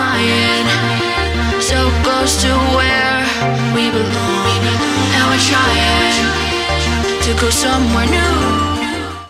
flying so close to where we belong. And we're trying to go somewhere new.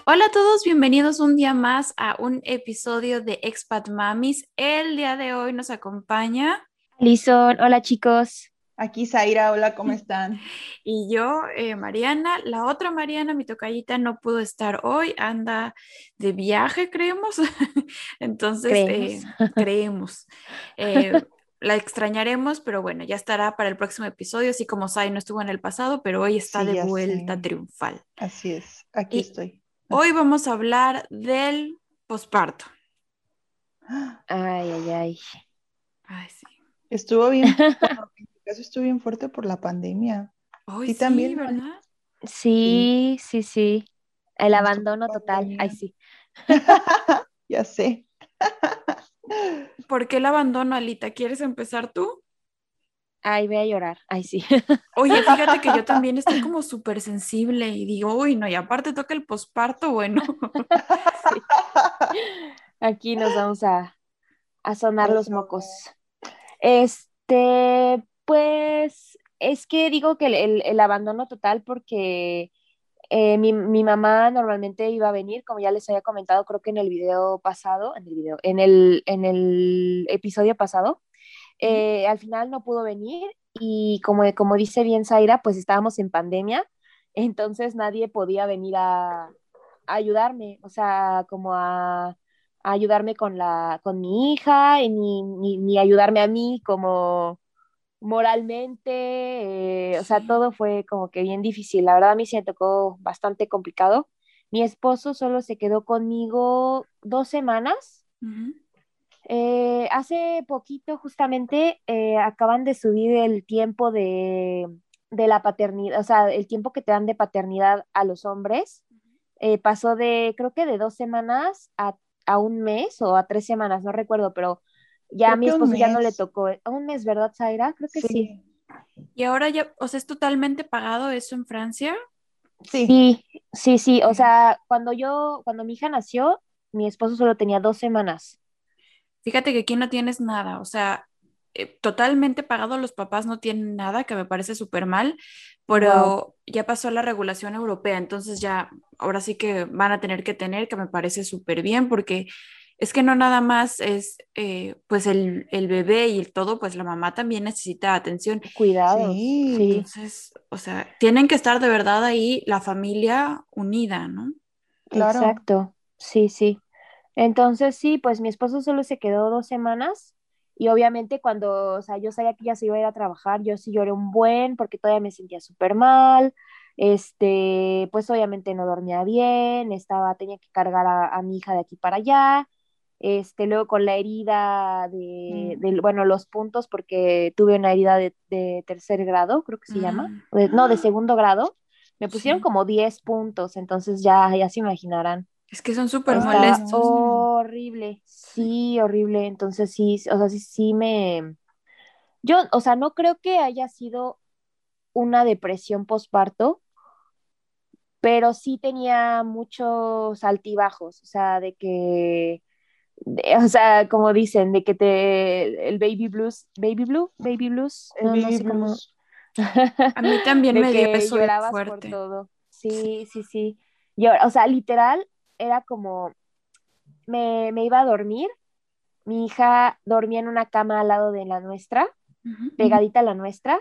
Hola a todos, bienvenidos un día más a un episodio de Expat Mamis. El día de hoy nos acompaña Lison, hola chicos. Aquí Zaira, hola, ¿cómo están? y yo, eh, Mariana. La otra Mariana, mi tocallita, no pudo estar hoy, anda de viaje, creemos. Entonces, eh, creemos. Eh, la extrañaremos, pero bueno, ya estará para el próximo episodio, así como Sai no estuvo en el pasado, pero hoy está Sí, de vuelta sé. triunfal. Así es, aquí Y- estoy. Hoy vamos a hablar del posparto. Ay, ay, ay. Ay, sí. Estuvo bien, caso estuvo bien fuerte por la pandemia. Hoy Sí, también. ¿verdad? Sí, sí, sí. El abandono total. Ay, sí. ya sé. ¿Por qué el abandono, Alita? ¿Quieres empezar tú? Ay, voy a llorar. Ay, sí. Oye, fíjate que yo también estoy como súper sensible y digo, uy, no, y aparte toca el posparto, bueno. Aquí nos vamos a, a sonar los mocos. Este, pues, es que digo que el, el- el abandono total porque eh, mi, mi mamá normalmente iba a venir, como ya les había comentado, creo que en el video pasado, en el video, en el, en el episodio pasado, eh, al final no pudo venir y como, como dice bien Zaira, pues estábamos en pandemia, entonces nadie podía venir a, a ayudarme, o sea, como a, a ayudarme con, la, con mi hija, y ni, ni, ni ayudarme a mí como moralmente, eh, o sea, todo fue como que bien difícil. La verdad a mí se me tocó bastante complicado. Mi esposo solo se quedó conmigo dos semanas. Ujú. Eh, hace poquito justamente eh, acaban de subir el tiempo de, de la paternidad, o sea, el tiempo que te dan de paternidad a los hombres. Eh, pasó de, creo que de dos semanas a, a un mes o a tres semanas, no recuerdo, pero ya a mi esposo ya no le tocó. A un mes, ¿verdad, Zaira? Creo que sí. Y ahora ya, o sea, es totalmente pagado eso en Francia. Sí, Sí, sí, sí. O sea, cuando yo, cuando mi hija nació, mi esposo solo tenía dos semanas. Fíjate que aquí no tienes nada, o sea, eh, totalmente pagado los papás no tienen nada, que me parece súper mal, pero Wow. ya pasó la regulación europea, entonces ya, ahora sí que van a tener que tener, que me parece súper bien, porque es que no nada más es, eh, pues el, el bebé y el todo, pues la mamá también necesita atención. Cuidados. Sí. Sí. Entonces, o sea, tienen que estar de verdad ahí la familia unida, ¿no? Claro. Exacto, sí, sí. Entonces, sí, pues mi esposo solo se quedó dos semanas y obviamente cuando, o sea, yo sabía que ya se iba a ir a trabajar, yo sí lloré un buen porque todavía me sentía súper mal, este, pues obviamente no dormía bien, estaba, tenía que cargar a, a mi hija de aquí para allá, este, luego con la herida de, Mm. bueno, los puntos porque tuve una herida de, de tercer grado, creo que se llama, Mm. de- no, de segundo grado, me pusieron Sí. como 10 puntos, entonces ya, ya se imaginarán. Es que son súper molestos. horrible, sí, horrible. Entonces sí, o sea, sí, sí me... Yo, o sea, no creo que haya sido una depresión postparto, pero sí tenía muchos altibajos, o sea, de que, de- o sea, como dicen, de que te, el baby blues, baby blue, baby blues, El no, no baby sé cómo-. A mí también de me dio eso llorabas por todo. Sí, sí, sí. Yo, o sea, literal, era como, me, me iba a dormir, mi hija dormía en una cama al lado de la nuestra, pegadita a la nuestra,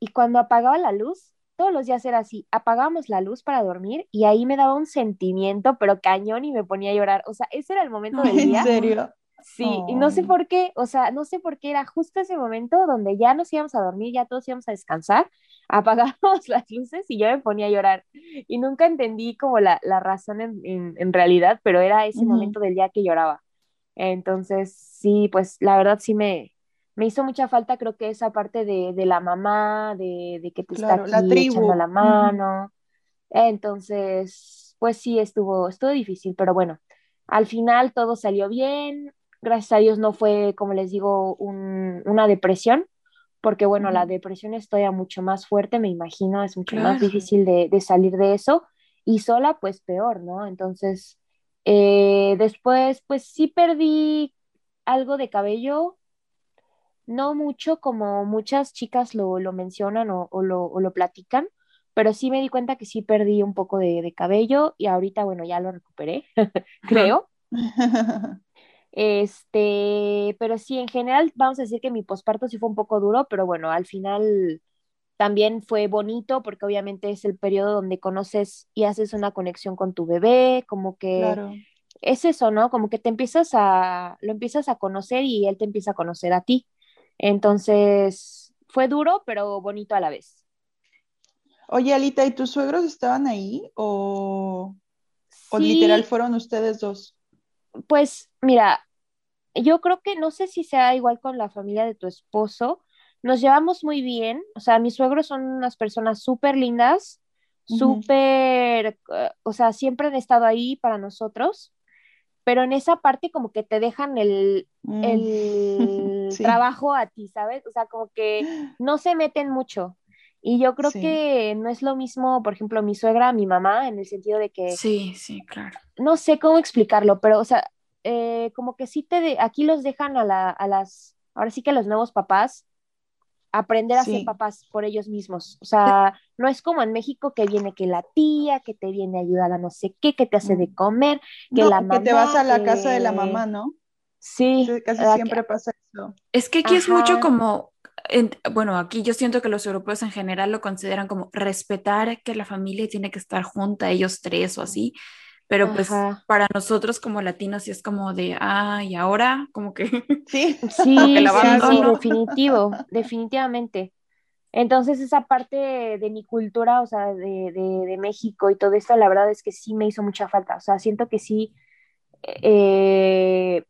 y cuando apagaba la luz, todos los días era así, apagábamos la luz para dormir y ahí me daba un sentimiento, pero cañón y me ponía a llorar. O sea, ese era el momento del ¿En día. serio? Sí, y no sé por qué, o sea, no sé por qué era justo ese momento donde ya nos íbamos a dormir, ya todos íbamos a descansar, apagábamos las luces y yo me ponía a llorar. Y nunca entendí como la, la razón en, en- en realidad, pero era ese momento del día que lloraba. Entonces, sí, pues la verdad sí me, me hizo mucha falta, creo que esa parte de, de la mamá, de, de que te Claro, está la aquí echando tribu. la mano. Entonces, pues sí, estuvo, estuvo difícil, pero bueno, al final todo salió bien. Gracias a Dios no fue, como les digo, un- una depresión, porque bueno, la Ujú. depresión es todavía mucho más fuerte, me imagino, es mucho más Claro. difícil de, de salir de eso, y sola, pues peor, ¿no? Entonces, eh, después, pues sí perdí algo de cabello, no mucho como muchas chicas lo, mencionan o, lo, lo, platican, pero sí me di cuenta que sí perdí un poco de, cabello y ahorita, bueno, ya lo recuperé, creo. Este, pero sí, en general, vamos a decir que mi posparto sí fue un poco duro, pero bueno, al final también fue bonito porque obviamente es el periodo donde conoces y haces una conexión con tu bebé, como que es eso, ¿no? Como que te empiezas a, lo empiezas a conocer y él te empieza a conocer a ti. Entonces, fue duro, pero bonito a la vez. Oye, Alita, ¿y tus suegros estaban ahí o, o literal fueron ustedes dos? Pues mira, yo creo que no sé si sea igual con la familia de tu esposo. Nos llevamos muy bien, o sea, mis suegros son unas personas súper lindas, súper, eh, o sea, siempre han estado ahí para nosotros, pero en esa parte como que te dejan el, mm. el trabajo a ti, ¿sabes? O sea, como que no se meten mucho. Y yo creo que no es lo mismo, por ejemplo, mi suegra, mi mamá, en el sentido de que... Sí, sí, claro. No sé cómo explicarlo, pero, o sea, eh, como que sí te... De, aquí los dejan a, la, a las... Ahora sí que a los nuevos papás aprender a ser papás por ellos mismos. O sea, no es como en México que viene que la tía, que te viene a ayudar a no sé qué, que te hace de mm. comer, que la mamá... Que te vas a la casa de la mamá, ¿no? Sí. Casi siempre pasa eso. Es que aquí es mucho como bueno, aquí yo siento que los europeos en general lo consideran como respetar que la familia tiene que estar junta, ellos tres o así, pero pues para nosotros como latinos sí es como de, ah, y ahora como que... Sí, sí, sí, definitivo, definitivamente. Entonces esa parte de mi cultura, o sea, de, de, México y todo esto, la verdad es que sí me hizo mucha falta, o sea, siento que sí, eh,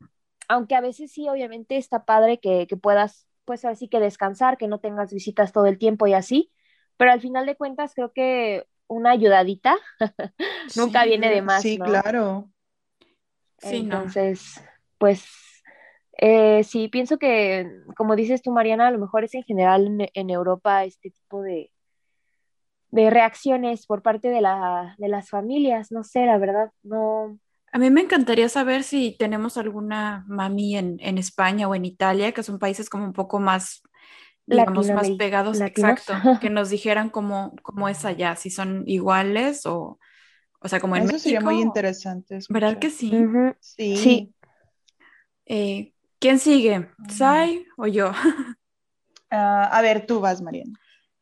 aunque a veces sí, obviamente está padre que, que puedas pues así que descansar, que no tengas visitas todo el tiempo y así, pero al final de cuentas creo que una ayudadita nunca viene de más. Sí, claro. Sí, Entonces, pues eh, sí, pienso que, como dices tú, Mariana, a lo mejor es en general en, Europa este tipo de, de reacciones por parte de, la, de las familias, no sé, la verdad, no, a mí me encantaría saber si tenemos alguna mami en, España o en Italia, que son países como un poco más, digamos, más pegados, exacto, que nos dijeran cómo, cómo es allá, si son iguales o, o sea, como en Eso sería muy interesante. ¿Verdad que sí? Sí. Eh, ¿Quién sigue? ¿Sai o yo? Ah, a ver, tú vas, Mariana.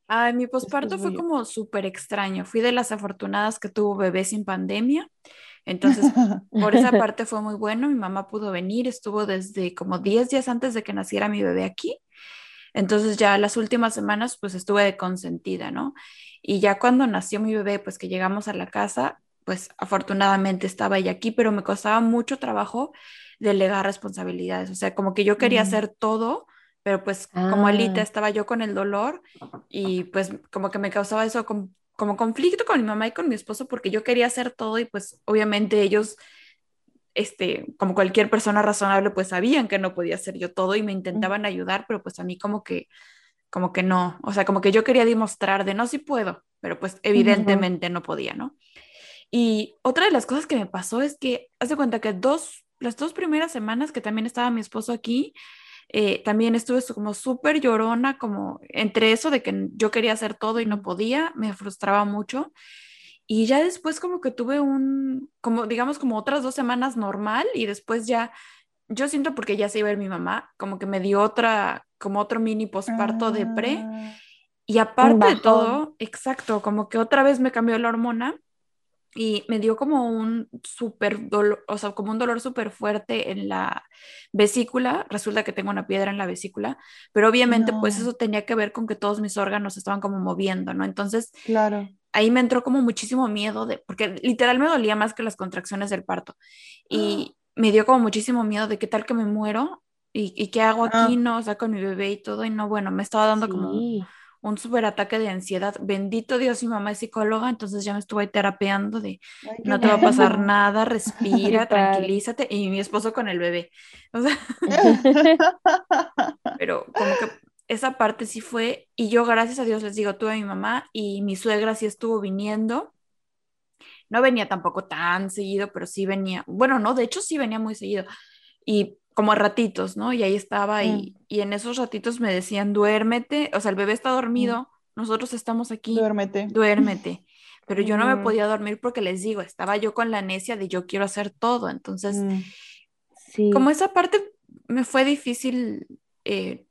Ay, mi posparto fue como súper extraño. Fui de las afortunadas que tuvo bebé sin pandemia. Entonces, por esa parte fue muy bueno. Mi mamá pudo venir, estuvo desde como 10 días antes de que naciera mi bebé aquí. Entonces ya las últimas semanas pues estuve de consentida, ¿no? Y ya cuando nació mi bebé, pues que llegamos a la casa, pues afortunadamente estaba ella aquí, pero me costaba mucho trabajo delegar responsabilidades. O sea, como que yo quería hacer todo, pero pues como Alita ah. estaba yo con el dolor y pues como que me causaba eso como como conflicto con mi mamá y con mi esposo porque yo quería hacer todo y pues obviamente ellos, este, como cualquier persona razonable, pues sabían que no podía hacer yo todo y me intentaban ayudar, pero pues a mí como que, como que no, o sea, como que yo quería demostrar de no, si puedo, pero pues evidentemente no podía, ¿no? Y otra de las cosas que me pasó es que, haz de cuenta que dos, las dos primeras semanas que también estaba mi esposo aquí, eh, también estuve como súper llorona, como entre eso de que yo quería hacer todo y no podía, me frustraba mucho. Y ya después como que tuve un, como digamos como otras dos semanas normal y después ya, yo siento porque ya se iba a ir mi mamá, como que me dio otra, como otro mini posparto de pre. Ah. Y aparte de todo, exacto, como que otra vez me cambió la hormona y me dio como un súper dolor, o sea, como un dolor súper fuerte en la vesícula. Resulta que tengo una piedra en la vesícula, pero obviamente pues eso tenía que ver con que todos mis órganos estaban como moviendo, ¿no? Entonces, claro. Ahí me entró como muchísimo miedo de, porque literal me dolía más que las contracciones del parto. Y me dio como muchísimo miedo de qué tal que me muero y, qué hago aquí, ah. ¿no? O sea, con mi bebé y todo, y no, bueno, me estaba dando como un súper ataque de ansiedad. Bendito Dios, mi mamá es psicóloga, entonces ya me estuve terapeando de no te va a pasar nada, respira, tranquilízate. Y mi esposo con el bebé. pero como que esa parte sí fue, y yo gracias a Dios les digo, tuve a mi mamá y mi suegra sí estuvo viniendo. No venía tampoco tan seguido, pero sí venía, bueno, no, de hecho sí venía muy seguido. Y como ratitos, ¿no? Y ahí estaba y, mm. y, en esos ratitos me decían, duérmete, o sea, el bebé está dormido, mm. nosotros estamos aquí. Duérmete. Duérmete. Pero yo no me podía dormir porque les digo, estaba yo con la necia de yo quiero hacer todo. Entonces, sí. como esa parte me fue difícil eh,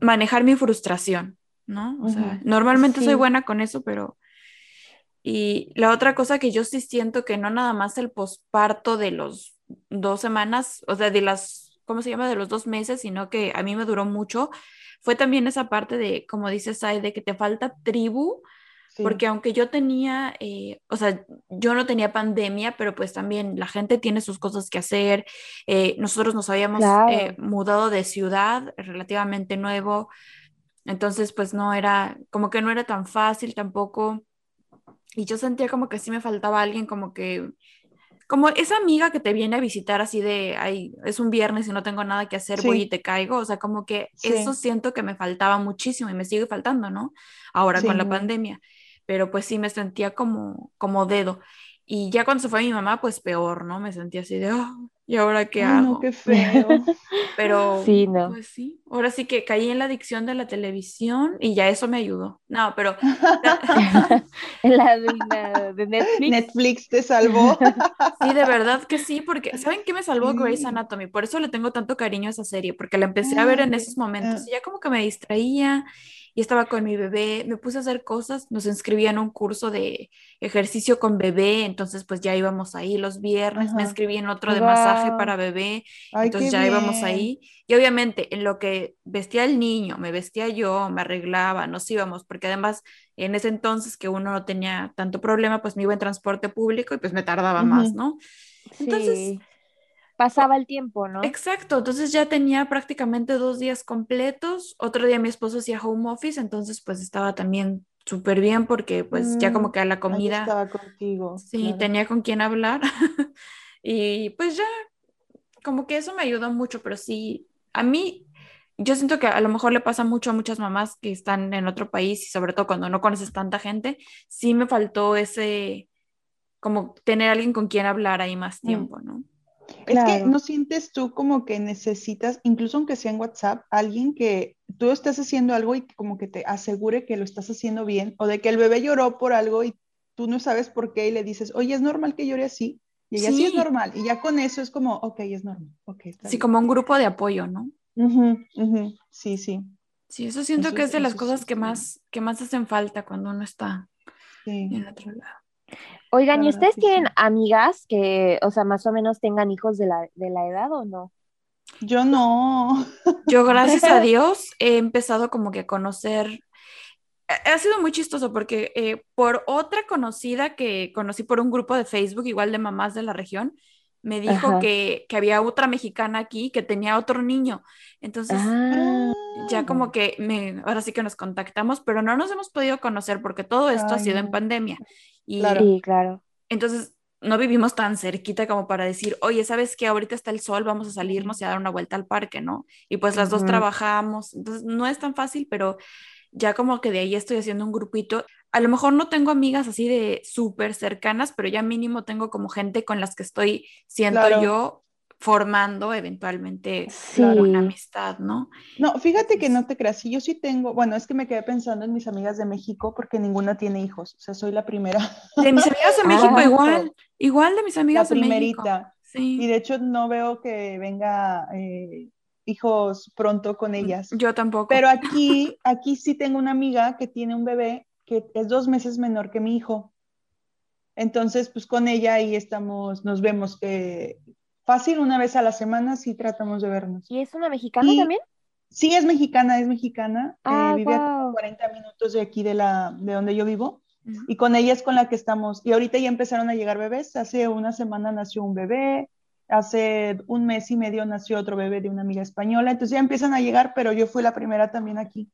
manejar mi frustración, ¿no? O sea, normalmente soy buena con eso, pero... Y la otra cosa que yo sí siento que no nada más el posparto de los dos semanas, o sea, de las, ¿cómo se llama? De los dos meses, sino que a mí me duró mucho, fue también esa parte de, como dices, Ay, de que te falta tribu, porque aunque yo tenía, eh, o sea, yo no tenía pandemia, pero pues también la gente tiene sus cosas que hacer. Eh, nosotros nos habíamos eh, mudado de ciudad relativamente nuevo, entonces pues no era, como que no era tan fácil tampoco. Y yo sentía como que sí me faltaba alguien como que como esa amiga que te viene a visitar así de, ay, es un viernes y no tengo nada que hacer, voy y te caigo, o sea, como que eso siento que me faltaba muchísimo y me sigue faltando, ¿no? Ahora con la pandemia pero pues sí me sentía como, como dedo. Y ya cuando se fue mi mamá, pues peor, ¿no? Me sentía así de, oh, ¿y ahora qué hago? No, qué feo. Pero, pues sí, ahora sí que caí en la adicción de la televisión y ya eso me ayudó. No, pero... la, de Netflix. Netflix te salvó. sí, de verdad que sí, porque ¿saben qué me salvó Grey's Anatomy? Por eso le tengo tanto cariño a esa serie, porque la empecé a ver en esos momentos y ya como que me distraía y estaba con mi bebé, me puse a hacer cosas, nos inscribía en un curso de ejercicio con bebé, entonces pues ya íbamos ahí los viernes, me inscribí en otro de masaje para bebé, entonces ya íbamos ahí. Y obviamente en lo que vestía el niño, me vestía yo, me arreglaba, nos íbamos, porque además en ese entonces que uno no tenía tanto problema, pues me iba en transporte público y pues me tardaba más, ¿no? Entonces pasaba el tiempo, ¿no? Exacto, entonces ya tenía prácticamente dos días completos, otro día mi esposo hacía home office, entonces pues estaba también súper bien porque pues ya como mm, que a la comida... Estaba contigo. Sí, tenía con quién hablar y pues ya, como que eso me ayudó mucho, pero sí, a mí yo siento que a lo mejor le pasa mucho a muchas mamás que están en otro país y sobre todo cuando no conoces tanta gente, sí me faltó ese, como tener alguien con quien hablar ahí más mm. tiempo, ¿no? Es que no sientes tú como que necesitas, incluso aunque sea en WhatsApp, alguien que tú estás haciendo algo y como que te asegure que lo estás haciendo bien, o de que el bebé lloró por algo y tú no sabes por qué y le dices, oye, es normal que llore así. Y ella sí. es normal. Y ya con eso es como, ok, es normal. Okay, sí, como un grupo de apoyo, ¿no? Sí, sí. Sí, eso siento que es de las cosas que más, que más hacen falta cuando uno está en otro lado. Oigan, ¿y ustedes tienen amigas que, o sea, más o menos tengan hijos de la, de la edad o no? Yo no. Yo, gracias a Dios, he empezado como que a conocer. Ha sido muy chistoso porque eh, por otra conocida que conocí por un grupo de Facebook, igual de mamás de la región, me dijo que, que, había otra mexicana aquí que tenía otro niño. Entonces, ah. ya como que me, ahora sí que nos contactamos, pero no nos hemos podido conocer porque todo esto ha sido en pandemia. Y, claro. Sí, claro. Entonces, no vivimos tan cerquita como para decir, oye, ¿sabes qué? Ahorita está el sol, vamos a salirnos y a dar una vuelta al parque, ¿no? Y pues las dos trabajamos, entonces no es tan fácil, pero ya como que de ahí estoy haciendo un grupito. A lo mejor no tengo amigas así de súper cercanas, pero ya mínimo tengo como gente con las que estoy, siento yo, formando eventualmente una amistad, ¿no? No, fíjate que no te creas, yo sí tengo, bueno, es que me quedé pensando en mis amigas de México porque ninguna tiene hijos, o sea, soy la primera. De mis amigas de México ah, igual, igual de mis amigas de México. Sí. Y de hecho no veo que venga eh, hijos pronto con ellas. Yo tampoco. Pero aquí, aquí sí tengo una amiga que tiene un bebé que es dos meses menor que mi hijo. Entonces, pues con ella ahí estamos, nos vemos que fácil una vez a la semana sí tratamos de vernos. ¿Y es una mexicana también? Sí, es mexicana, es mexicana. Eh, ah, vive a 40 minutos de aquí de, la, de donde yo vivo. Y con ella es con la que estamos. Y ahorita ya empezaron a llegar bebés. Hace una semana nació un bebé. Hace un mes y medio nació otro bebé de una amiga española. Entonces ya empiezan a llegar, pero yo fui la primera también aquí.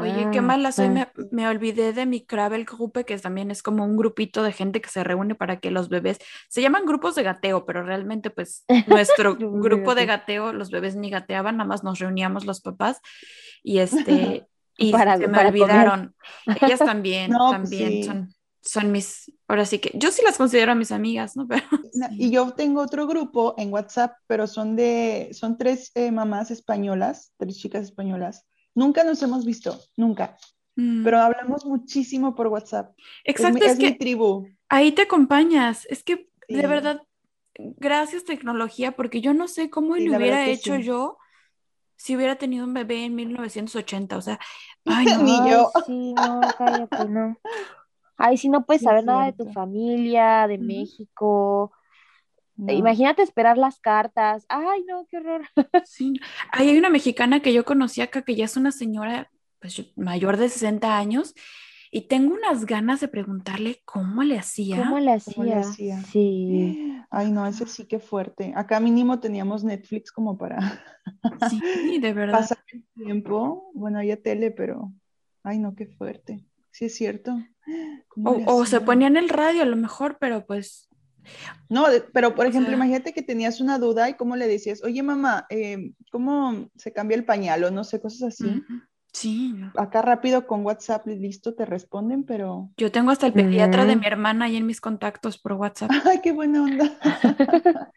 Oye, qué ah, mala soy, me, olvidé de mi Kravel Gruppe, que también es como un grupito de gente que se reúne para que los bebés, se llaman grupos de gateo, pero realmente pues nuestro grupo de gateo, los bebés ni gateaban, nada más nos reuníamos los papás y este, y se me olvidaron. Ellas también, también son son mis, ahora sí que yo sí las considero mis amigas, ¿no? Pero, y yo tengo otro grupo en WhatsApp, pero son de, son tres eh, mamás españolas, tres chicas españolas. Nunca nos hemos visto, nunca. Mm. Pero hablamos muchísimo por WhatsApp. Exacto, es, mi tribu. Ahí te acompañas. Es que de verdad, gracias tecnología, porque yo no sé cómo lo hubiera hecho yo si hubiera tenido un bebé en 1980. O sea, ay, no. Ni yo. Sí, no, cállate, no. Ay, si no puedes saber nada de tu familia, de México. Imagínate esperar las cartas. Ay, no, qué horror. Sí. hay una mexicana que yo conocí acá que ya es una señora pues, mayor de 60 años y tengo unas ganas de preguntarle cómo le hacía. ¿Cómo le hacía? Sí. Ay, no, ese sí que fuerte. Acá mínimo teníamos Netflix como para sí, de verdad. pasar el tiempo. Bueno, había tele, pero ay, no, qué fuerte. Sí, es cierto. O, se ponía en el radio a lo mejor, pero pues... No, pero por ejemplo, imagínate que tenías una duda y cómo le decías, oye mamá, eh, ¿cómo se cambia el pañal o no sé, cosas así? Sí. Acá rápido con WhatsApp, listo, te responden, pero... Yo tengo hasta el pediatra de mi hermana ahí en mis contactos por WhatsApp. Ay, qué buena onda.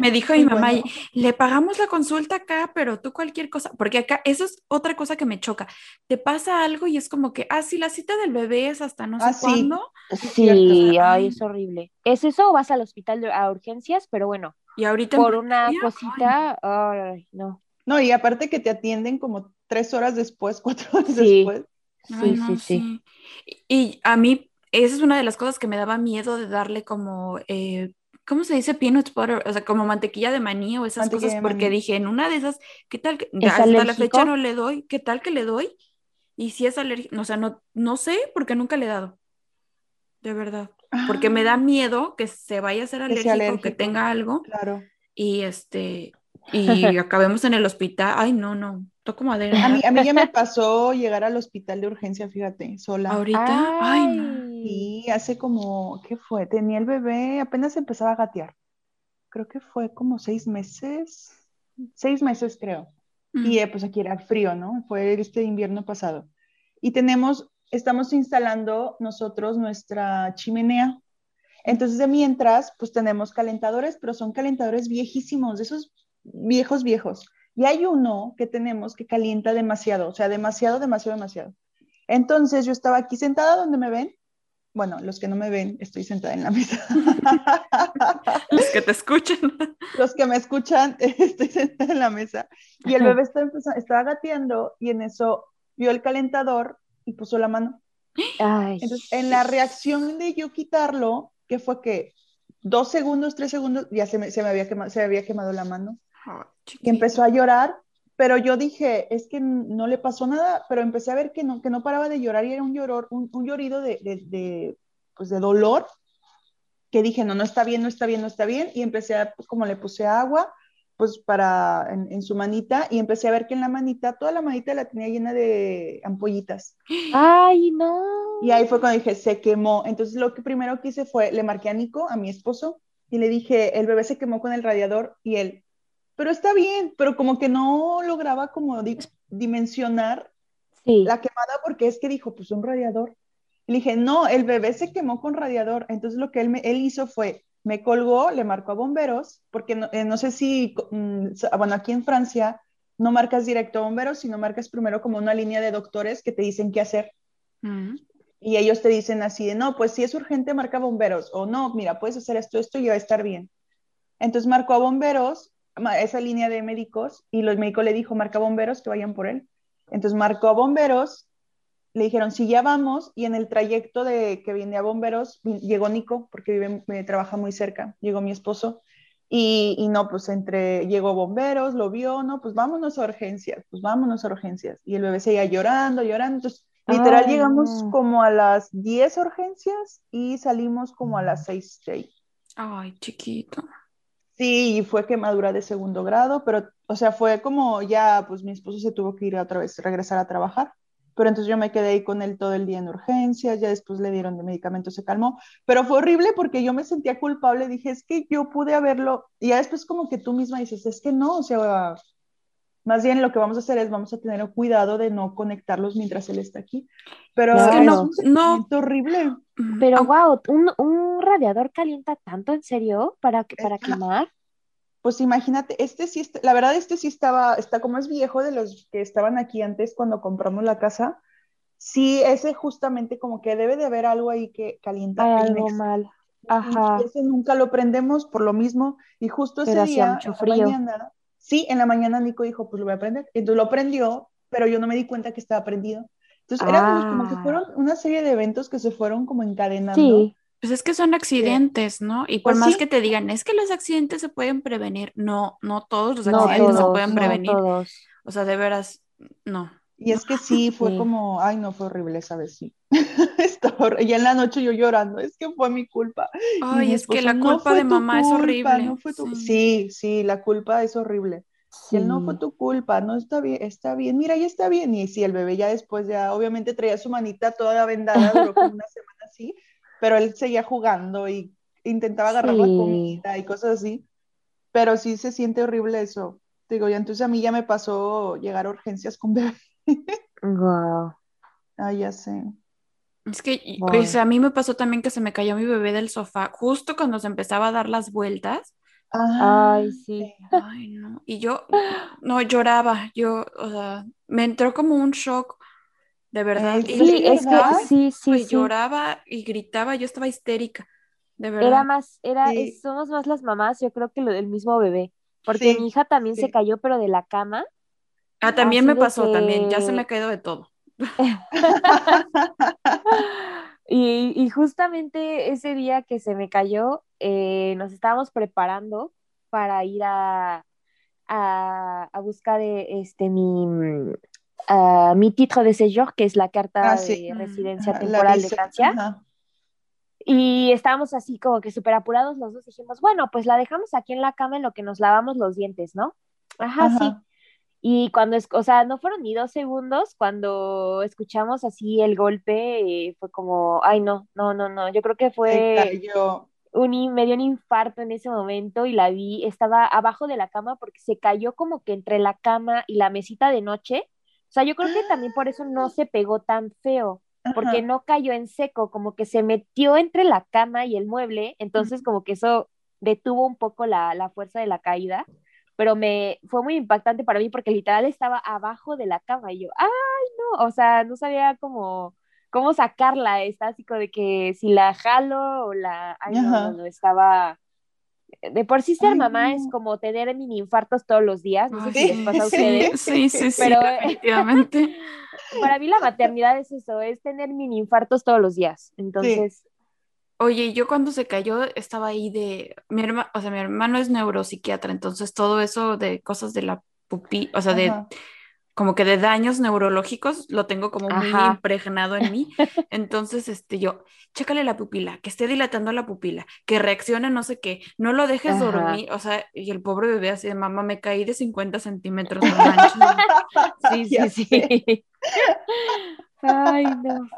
Me dijo mi mamá, le pagamos la consulta acá, pero tú cualquier cosa, porque acá eso es otra cosa que me choca. Te pasa algo y es como que, ah, sí, la cita del bebé es hasta no sé ah, cuándo. Sí, ay, es horrible. ¿Es eso o vas al hospital a urgencias? Pero bueno, y ahorita por una cosita, ay, no. No, y aparte que te atienden como tres horas después, cuatro horas después. Sí, sí, sí, Y a mí, esa es una de las cosas que me daba miedo de darle como eh, ¿cómo se dice peanut butter? O sea, como mantequilla de maní o esas cosas, porque dije, en una de esas, ¿qué tal? Que, hasta la fecha no le doy, ¿qué tal que le doy? Y si es alérgico, o sea, no, no sé, porque nunca le he dado. De verdad. Porque me da ah. miedo que se vaya a ser alérgico, que, tenga algo. Claro. Y este, y acabemos en el hospital. Ay, no, no. Toco madera. A mí, a mí ya me pasó llegar al hospital de urgencia, fíjate, sola. Ahorita, ay, no. Y hace como, ¿qué fue? Tenía el bebé, apenas empezaba a gatear. Creo que fue como seis meses, seis meses creo. Y eh, pues aquí era frío, ¿no? Fue este invierno pasado. Y tenemos, estamos instalando nosotros nuestra chimenea. Entonces, de mientras, pues tenemos calentadores, pero son calentadores viejísimos, de esos viejos, viejos. Y hay uno que tenemos que calienta demasiado, o sea, demasiado, demasiado, demasiado. Entonces, yo estaba aquí sentada donde me ven bueno, los que no me ven, estoy sentada en la mesa. los que te escuchan. Los que me escuchan, estoy sentada en la mesa. Y el bebé está estaba gateando y en eso vio el calentador y puso la mano. Entonces, en la reacción de yo quitarlo, que fue que dos segundos, tres segundos, ya se me, se me había, quemado, se había quemado la mano. Y empezó a llorar pero yo dije, es que no le pasó nada, pero empecé a ver que no, que no paraba de llorar y era un, lloror, un, llorido de, de, pues de dolor, que dije, no, no está bien, no está bien, no está bien, y empecé a, pues, como le puse agua, pues para, en, su manita, y empecé a ver que en la manita, toda la manita la tenía llena de ampollitas. ¡Ay, no! Y ahí fue cuando dije, se quemó. Entonces lo que primero que hice fue, le marqué a Nico, a mi esposo, y le dije, el bebé se quemó con el radiador, y él, pero está bien, pero como que no lograba como dimensionar la quemada porque es que dijo, pues un radiador. le dije, no, el bebé se quemó con radiador. Entonces lo que él, me, él hizo fue, me colgó, le marcó a bomberos, porque no, eh, sé si, mm, bueno, aquí en Francia no marcas directo a bomberos, sino marcas primero como una línea de doctores que te dicen qué hacer. Mm. Y ellos te dicen así de, no, pues si es urgente, marca bomberos. O no, mira, puedes hacer esto, esto y va a estar bien. Entonces marcó a bomberos esa línea de médicos y los médicos le dijo, marca bomberos que vayan por él. Entonces marcó a bomberos, le dijeron, si ya vamos, y en el trayecto de que viene a bomberos, llegó Nico, porque vive, me trabaja muy cerca, llegó mi esposo, y, y, no, pues entre, llegó bomberos, lo vio, no, pues vámonos a urgencias, pues vámonos a urgencias. Y el bebé seguía llorando, llorando, entonces literal llegamos como a las 10 urgencias y salimos como a las 6 de ahí. Ay, chiquito. Sí, fue quemadura de segundo grado, pero, o sea, fue como ya, pues mi esposo se tuvo que ir otra vez, regresar a trabajar, pero entonces yo me quedé ahí con él todo el día en urgencias, ya después le dieron de medicamento, se calmó, pero fue horrible porque yo me sentía culpable, dije, es que yo pude haberlo, y ya después como que tú misma dices, es que no, o sea, Más bien lo que vamos a hacer es vamos a tener cuidado de no conectarlos mientras él está aquí. Pero es no- no- horrible. Pero wow, un, un radiador calienta tanto, ¿en serio? ¿Para, para quemar? Pues imagínate, este sí, está- la verdad este sí estaba, está como es viejo de los que estaban aquí antes cuando compramos la casa. Sí, ese justamente como que debe de haber algo ahí que calienta Hay algo mal. Y Ajá. ese nunca lo prendemos por lo mismo. Y justo ese Pero día, mucho en la mañana, sí, en la mañana Nico dijo, pues lo voy a prender. Entonces lo prendió, pero yo no me di cuenta que estaba prendido. Entonces eran como que Ah. fueron una serie de eventos que se fueron como encadenando. Sí, Pues es que son accidentes, ¿no? Y por Pues más sí. que te digan, es que los accidentes se pueden prevenir. No, no todos los no accidentes se pueden no prevenir. todos. O sea, de veras, no. Y es que sí, fue Sí. como, ay, no, fue horrible esa vez, sí. Y en la noche yo llorando, es que fue mi culpa. Y Ay, mi es que la "No culpa de mamá es horrible. no fue tu-". Sí. Sí, sí, la culpa es horrible. Y él no fue Sí. tu culpa, no está bien, está bien, mira, ya está bien. Y sí, el bebé ya después, ya obviamente traía su manita toda vendada, duró como una semana así, pero él seguía jugando y intentaba agarrar la Sí. comida y cosas así. Pero sí se siente horrible eso. Digo, ya entonces a mí ya me pasó llegar a urgencias con bebé. Guau. Ah, ya sé. Es que, Wow. sea, a mí me pasó también que se me cayó mi bebé del sofá justo cuando se empezaba a dar las vueltas. Ay, sí. Ay, no. Y yo, no, lloraba. Yo, o sea, me entró como un shock, de verdad. Eh, Y sí, es que sí, sí, pues sí. lloraba y gritaba. Yo estaba histérica, de Era verdad. más, era, Sí. es- somos más las mamás, yo creo que lo del mismo bebé. Porque mi hija también se cayó, pero de la cama. Ah, también me pasó, también. Ya se me ha caído de todo. Y, y justamente ese día que se me cayó, eh, nos estábamos preparando para ir a, a, a buscar eh, este, mi, ah, mi título de séjour, que es la carta Ah, sí. de residencia la temporal de Francia. ajá. Y estábamos así como que súper apurados los dos. Dijimos, bueno, pues la dejamos aquí en la cama en lo que nos lavamos los dientes, ¿no? Ajá, sí. Y cuando, es, o sea, no fueron ni dos segundos, cuando escuchamos así el golpe, eh, fue como, ay, no, no, no, no, yo creo que fue un, me dio un infarto en ese momento y la vi, estaba abajo de la cama porque se cayó como que entre la cama y la mesita de noche. O sea, yo creo que también por eso no se pegó tan feo, porque Ajá. no cayó en seco, como que se metió entre la cama y el mueble, entonces como que eso detuvo un poco la, la fuerza de la caída, pero me fue muy impactante para mí porque literal estaba abajo de la cama y yo, ay, no, o sea, no sabía cómo, cómo sacarla, está así como de que si la jalo o la, ay, no, estaba... De por sí ser Ay, mamá no. es como tener mini infartos todos los días, no sé si les pasa a sí, ustedes. sí, sí, sí, Pero- definitivamente. Para mí la maternidad es eso, es tener mini infartos todos los días. Entonces, Oye, yo cuando se cayó estaba ahí de, mi hermano, o sea, mi hermano es neuropsiquiatra, entonces todo eso de cosas de la pupila, o sea, de Ajá. como que de daños neurológicos lo tengo como muy Ajá. impregnado en mí. Entonces, este, yo, chécale la pupila, que esté dilatando la pupila, que reaccione no sé qué, no lo dejes Ajá. dormir, o sea, y el pobre bebé así de mamá, me caí de 50 centímetros, no manches". sí, sí, sí. Ay, no.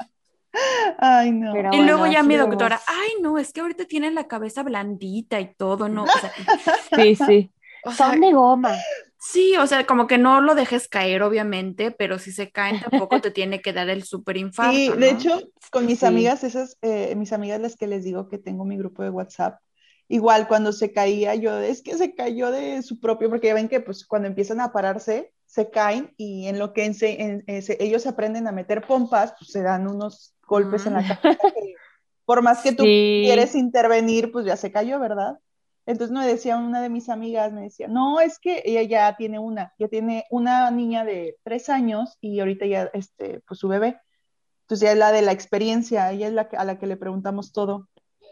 Ay, no. Pero Y bueno, luego ya mi doctora, ay, no, es que ahorita tiene la cabeza blandita y todo, ¿no? O sea, Sí, sí. o sea, Son de goma. Sí, o sea, como que no lo dejes caer, obviamente, pero si se caen tampoco te tiene que dar el súper infarto, Sí, de ¿no? hecho, con mis Sí. amigas, esas, eh, mis amigas las que les digo que tengo mi grupo de WhatsApp, igual cuando se caía, yo, es que se cayó de su propio, porque ya ven que pues cuando empiezan a pararse, se caen y en lo que ense- en- eh, se- ellos aprenden a meter pompas, pues se dan unos golpes en la Mm. cabeza que por más que tú Sí. quieres intervenir, pues ya se cayó, ¿verdad? Entonces me decía una de mis amigas, me decía, no, es que ella ya tiene una, ya tiene una niña de tres años y ahorita ya, este, pues su bebé. Entonces ya es la de la experiencia, ella es la que, a la que le preguntamos todo.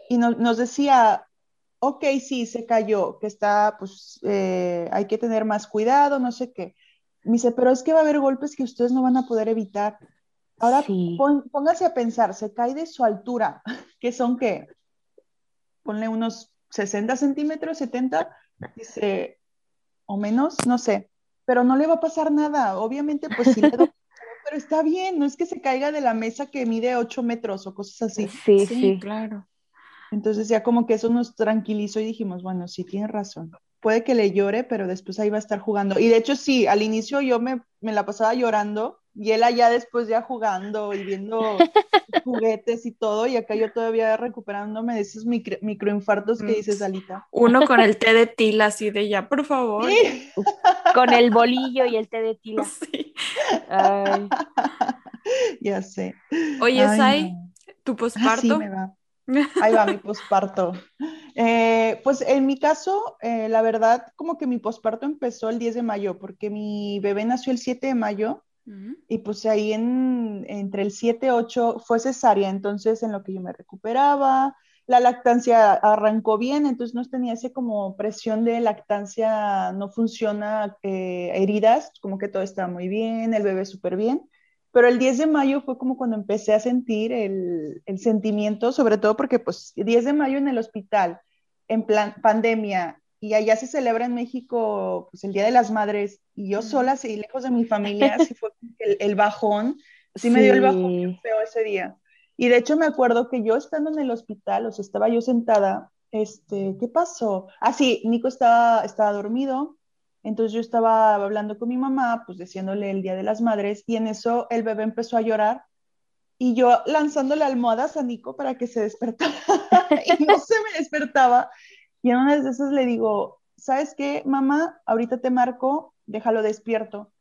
Y no- nos decía, ok, sí, se cayó, que está, pues eh, hay que tener más cuidado, no sé qué. Me dice, pero es que va a haber golpes que ustedes no van a poder evitar. Ahora Sí. pon- póngase a pensar, se cae de su altura, que son qué, ponle unos 60 centímetros, 70, dice, o menos, no sé, pero no le va a pasar nada. Obviamente, pues sí le da- pero está bien, no es que se caiga de la mesa que mide 8 metros o cosas así. Sí, Sí, sí. claro. Entonces ya como que eso nos tranquilizó y dijimos, bueno, sí, tiene razón. Puede que le llore, pero después ahí va a estar jugando. Y de hecho sí, al inicio yo me, me la pasaba llorando y él allá después ya jugando y viendo juguetes y todo, y acá yo todavía recuperándome de esos microinfartos que dices, mm. Alita. Uno con el té de tila así de ya, por favor. Con el bolillo y el té de tila. Sí. Ya sé. Oye, Sai, ¿tu posparto? sí, me va. Ahí va mi posparto. Eh, pues en mi caso, eh, la verdad, como que mi posparto empezó el 10 de mayo, porque mi bebé nació el 7 de mayo y pues ahí en, entre el 7 y 8 fue cesárea, entonces en lo que yo me recuperaba, la lactancia arrancó bien, entonces no tenía ese como presión de lactancia, no funciona, eh, heridas, como que todo estaba muy bien, el bebé súper bien. Pero el 10 de mayo fue como cuando empecé a sentir el, el sentimiento, sobre todo porque pues 10 de mayo en el hospital, en plan pandemia, y allá se celebra en México pues, el Día de las Madres y yo sola, así lejos de mi familia, así fue el, el bajón, sí, me dio el bajón feo ese día. Y de hecho me acuerdo que yo estando en el hospital, o sea, estaba yo sentada, este, ¿qué pasó? Ah, sí, Nico estaba, estaba dormido, entonces yo estaba hablando con mi mamá, pues diciéndole el Día de las Madres, y en eso el bebé empezó a llorar y yo lanzándole almohadas a Nico para que se despertara y no se me despertaba y en una de esas le digo, ¿sabes qué, mamá? Ahorita te marco, déjalo despierto.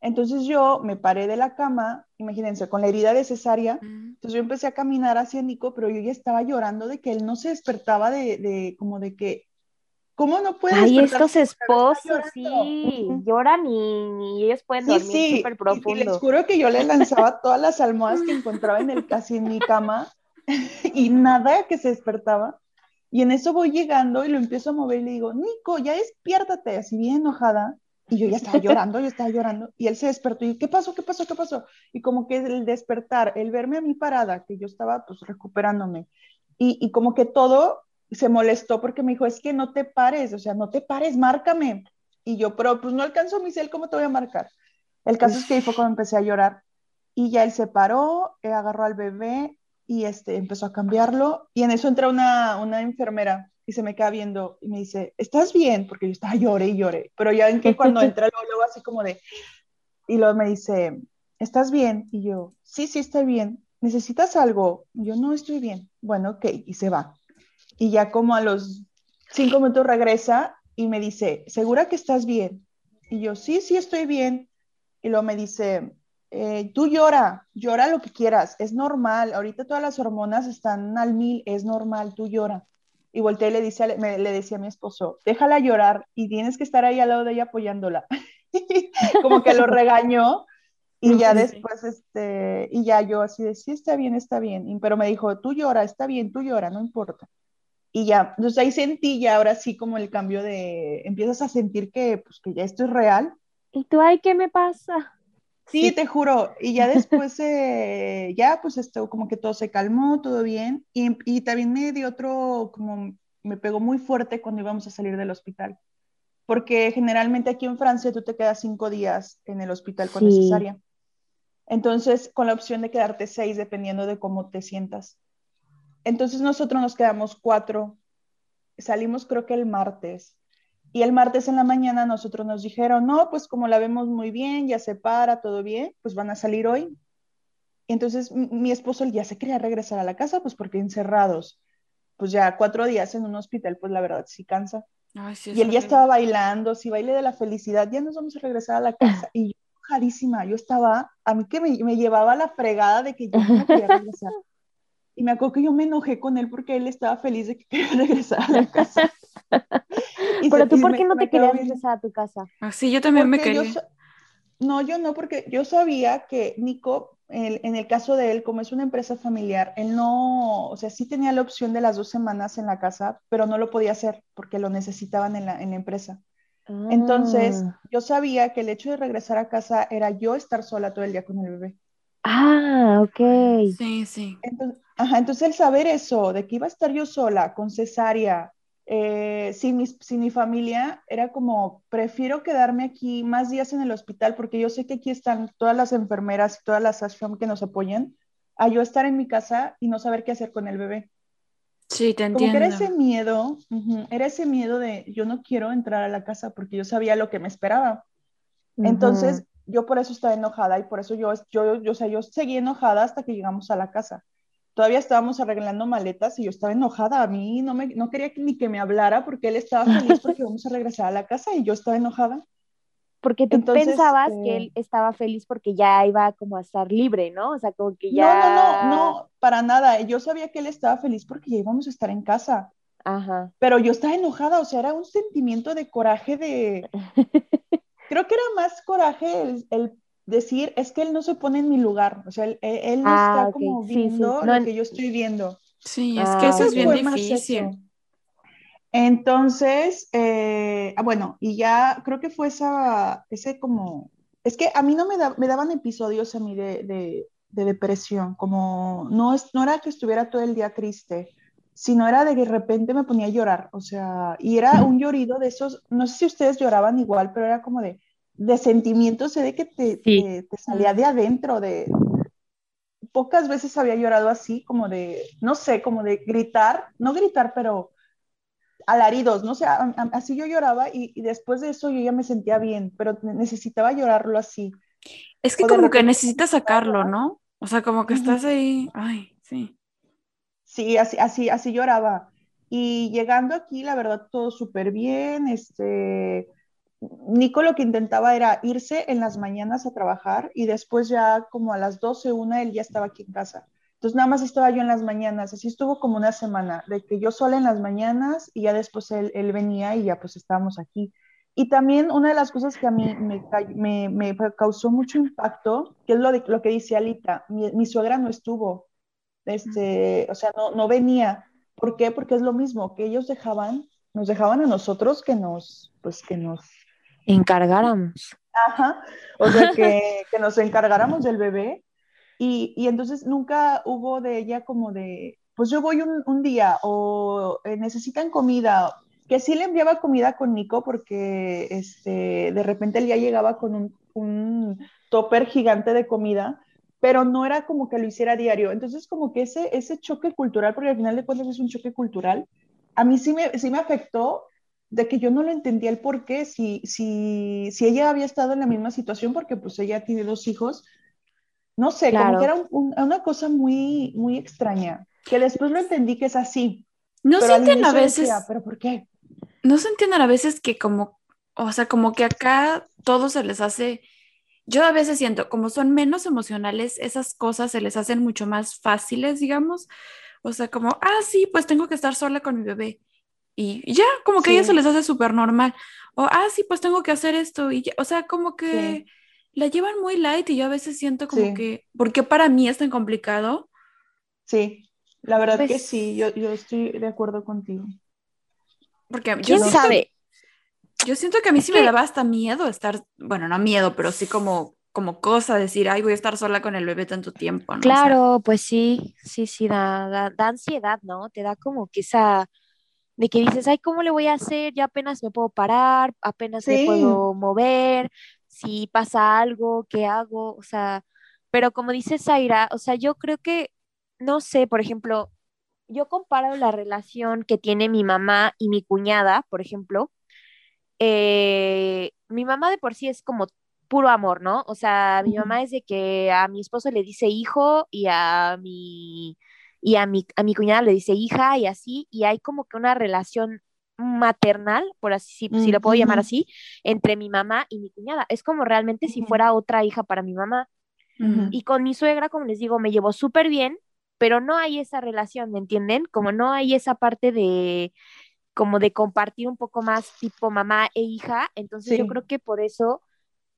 Entonces yo me paré de la cama, imagínense, con la herida de cesárea. Entonces yo empecé a caminar hacia Nico, pero yo ya estaba llorando de que él no se despertaba de, de como de que, ¿cómo no puede Ay, estos esposos, sí, lloran y, ellos pueden dormir súper profundo. Y, les juro que yo le lanzaba todas las almohadas que encontraba en el casi en mi cama y nada que se despertaba. Y en eso voy llegando y lo empiezo a mover y le digo, Nico, ya despiértate, así bien enojada. Y yo ya estaba llorando, yo estaba llorando. Y él se despertó y, ¿qué pasó? ¿Qué pasó? ¿Qué pasó? Y como que el despertar, el verme a mí parada, que yo estaba pues recuperándome. Y, y como que todo se molestó porque me dijo, es que no te pares, o sea, no te pares, márcame. Y yo, pero pues no alcanzo mi cel, ¿cómo te voy a marcar? El caso es que ahí fue cuando empecé a llorar. Y ya él se paró, eh, agarró al bebé y este, empezó a cambiarlo y en eso entra una, una enfermera y se me queda viendo y me dice, ¿estás bien? Porque yo estaba lloré y lloré, pero ya en que cuando entra luego, así como de, y luego me dice, ¿estás bien? Y yo, sí, sí, estoy bien. ¿Necesitas algo? Y yo, no, estoy bien. Bueno, ok, y se va. Y ya como a los cinco minutos regresa y me dice, ¿segura que estás bien? Y yo, sí, sí, estoy bien. Y luego me dice, eh, tú llora, llora lo que quieras, es normal, ahorita todas las hormonas están al mil, es normal, tú llora. Y volteé y le, dice, le decía a mi esposo, déjala llorar y tienes que estar ahí al lado de ella apoyándola. Como que lo regañó y ya después, este, y ya yo así de, sí, está bien, está bien. pero me dijo, tú llora, está bien, tú llora, no importa. Y ya, entonces ahí sentí ya ahora sí como el cambio de, empiezas a sentir que, pues, que ya esto es real. ¿Y tú, ay, qué me pasa? Sí, te juro. Y ya después, eh, ya pues esto, como que todo se calmó, todo bien. Y, y, también me dio otro, como me pegó muy fuerte cuando íbamos a salir del hospital. Porque generalmente aquí en Francia tú te quedas cinco días en el hospital con necesaria. Entonces, con la opción de quedarte seis, dependiendo de cómo te sientas. Entonces, nosotros nos quedamos cuatro. Salimos creo que el martes y el martes en la mañana nosotros nos dijeron, no, pues como la vemos muy bien, ya se para, todo bien, pues van a salir hoy. Entonces mi esposo ya se quería regresar a la casa, pues porque encerrados, pues ya cuatro días en un hospital, pues la verdad sí cansa. y él ya estaba bailando, si baile de la felicidad, ya nos vamos a regresar a la casa. Y yo, enojadísima, yo estaba, a mí que me, me llevaba la fregada de que yo no quería regresar. Y me acuerdo que yo me enojé con él porque él estaba feliz de que quería regresar a la casa. Pero tú, ¿por qué no te querías regresar a tu casa? Ah, sí, yo también me quería. no, yo no, porque yo sabía que Nico, en el caso de él, como es una empresa familiar, él no, o sea, sí tenía la opción de las dos semanas en la casa, pero no lo podía hacer porque lo necesitaban en la, en la empresa. Entonces, ah. yo sabía que el hecho de regresar a casa era yo estar sola todo el día con el bebé. Ah, ok. Sí, sí. Entonces, ajá, entonces el saber eso, de que iba a estar yo sola, con cesárea, eh, sin, mi, sin, mi, familia, era como, prefiero quedarme aquí más días en el hospital porque yo sé que aquí están todas las enfermeras y todas las ashram que nos apoyan, a yo estar en mi casa y no saber qué hacer con el bebé. Sí, te entiendo. Como que era ese miedo, era ese miedo de yo no quiero entrar a la casa porque yo sabía lo que me esperaba. Entonces, yo por eso estaba enojada y por eso yo, yo, yo, o sea, yo seguí enojada hasta que llegamos a la casa. Todavía estábamos arreglando maletas y yo estaba enojada. A mí no, me, no quería ni que me hablara porque él estaba feliz porque íbamos a regresar a la casa y yo estaba enojada. Porque tú pensabas que él eh, estaba feliz porque ya iba como a estar libre, ¿no? O sea, como que ya... No, no, no, no, para nada. Yo sabía que él estaba feliz porque ya íbamos a estar en casa. Ajá. Pero yo estaba enojada, o sea, era un sentimiento de coraje de... creo que era más coraje el, decir, es que él no se pone en mi lugar, o sea, él, no ah, está como viendo lo que yo estoy viendo. Sí, es que eso es bien difícil. Entonces, eh, ah, bueno, y ya creo que fue esa, ese como, es que a mí no me, me daban episodios a mí de, de, de, depresión, como no, es, no era que estuviera todo el día triste, sino era de que de repente me ponía a llorar, o sea, y era un llorido de esos, no sé si ustedes lloraban igual, pero era como de, de sentimientos, sé de que te, te, salía de adentro, de, pocas veces había llorado así, como de, no sé, como de gritar, no gritar, pero alaridos, no sé, así yo lloraba y, después de eso yo ya me sentía bien, pero necesitaba llorarlo así. Es que como que necesitas sacarlo, ¿no? O sea, como que estás ahí, ay, sí. Sí, así, así, así lloraba. Y llegando aquí, la verdad, todo súper bien. Este, Nico lo que intentaba era irse en las mañanas a trabajar y después ya como a las 12, una, él ya estaba aquí en casa. Entonces nada más estaba yo en las mañanas, así estuvo como una semana, de que yo sola en las mañanas y ya después él, él venía y ya pues estábamos aquí. Y también una de las cosas que a mí me, me, me causó mucho impacto, que es lo, lo que dice Alita, mi, mi suegra no estuvo, este, o sea, no, no venía. ¿Por qué? Porque es lo mismo, que ellos dejaban, nos dejaban a nosotros que nos, pues que nos encargáramos. Ajá, o sea, que, nos encargáramos del bebé. Y, y, entonces nunca hubo de ella como de, pues yo voy un, un día o eh, necesitan comida, que sí le enviaba comida con Nico porque este, de repente él ya llegaba con un, un topper gigante de comida pero no era como que lo hiciera diario. Entonces, como que ese, ese choque cultural, porque al final de cuentas es un choque cultural, a mí sí me, sí me afectó de que yo no lo entendía el por qué, si, si, si ella había estado en la misma situación, porque pues ella tiene dos hijos, no sé, como que era una cosa muy, muy extraña, que después lo entendí que es así. No se entiende a veces, pero ¿por qué? No se entienden a veces que como, o sea, como que acá todo se les hace yo a veces siento, como son menos emocionales, esas cosas se les hacen mucho más fáciles, digamos. O sea, como, ah, sí, pues tengo que estar sola con mi bebé. Y, ya, como que a ellos se les hace súper normal. O, ah, sí, pues tengo que hacer esto. Y o sea, como que la llevan muy light y yo a veces siento como que, ¿por qué para mí es tan complicado? Sí, la verdad que pues sí, yo, yo estoy de acuerdo contigo. Porque ¿Quién sabe? Yo siento que a mí sí me daba hasta miedo estar, bueno, no miedo, pero sí como, como cosa decir, ay, voy a estar sola con el bebé tanto tiempo, ¿no? Claro, pues sí, sí, sí, da, da, ansiedad, ¿no? Te da como que esa, de que dices, ay, ¿cómo le voy a hacer? Ya apenas me puedo parar, apenas me puedo mover, si pasa algo, ¿qué hago? O sea, pero como dice Zaira, o sea, yo creo que, no sé, por ejemplo, yo comparo la relación que tiene mi mamá y mi cuñada, por ejemplo, eh, mi mamá de por sí es como puro amor, ¿no? O sea, mi mamá es de que a mi esposo le dice hijo y a mi y a mi, a mi cuñada le dice hija y así, y hay como que una relación maternal, por así, si, lo puedo llamar así, entre mi mamá y mi cuñada. Es como realmente si fuera otra hija para mi mamá. Y con mi suegra, como les digo, me llevo súper bien, pero no hay esa relación, ¿me entienden? Como no hay esa parte de, como de compartir un poco más tipo mamá e hija, entonces yo creo que por eso,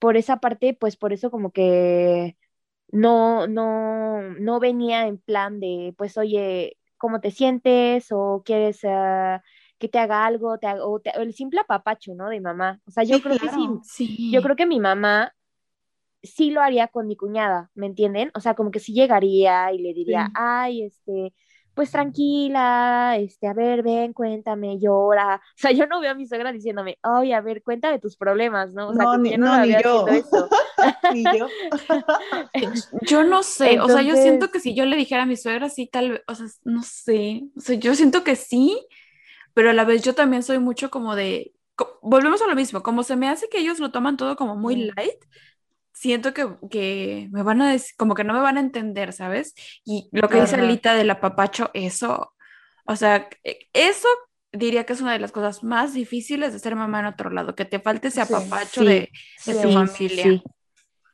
por esa parte, pues por eso como que no, no, no venía en plan de, pues oye, ¿cómo te sientes? o quieres ah, que te haga algo, te o, el simple apapacho, ¿no? De mamá. O sea, yo creo que sí, sí, yo creo que mi mamá sí lo haría con mi cuñada, ¿me entienden? O sea, como que sí llegaría y le diría, ay, este, pues tranquila, este, a ver, ven, cuéntame, llora. O sea, yo no veo a mi suegra diciéndome, oye, a ver, cuéntame tus problemas, ¿no? O sea, no, ni, no, ni yo. Eso. ni yo. yo no sé, o sea, yo siento que si yo le dijera a mi suegra, sí, tal vez, o sea, no sé, o sea, yo siento que sí, pero a la vez yo también soy mucho como de, volvemos a lo mismo, como se me hace que ellos lo toman todo como muy light, siento que, que me van a decir, como que no me van a entender, ¿sabes? Y lo que dice Alita del apapacho, eso, o sea, e, eso diría que es una de las cosas más difíciles de ser mamá en otro lado, que te falte ese apapacho de, de tu familia.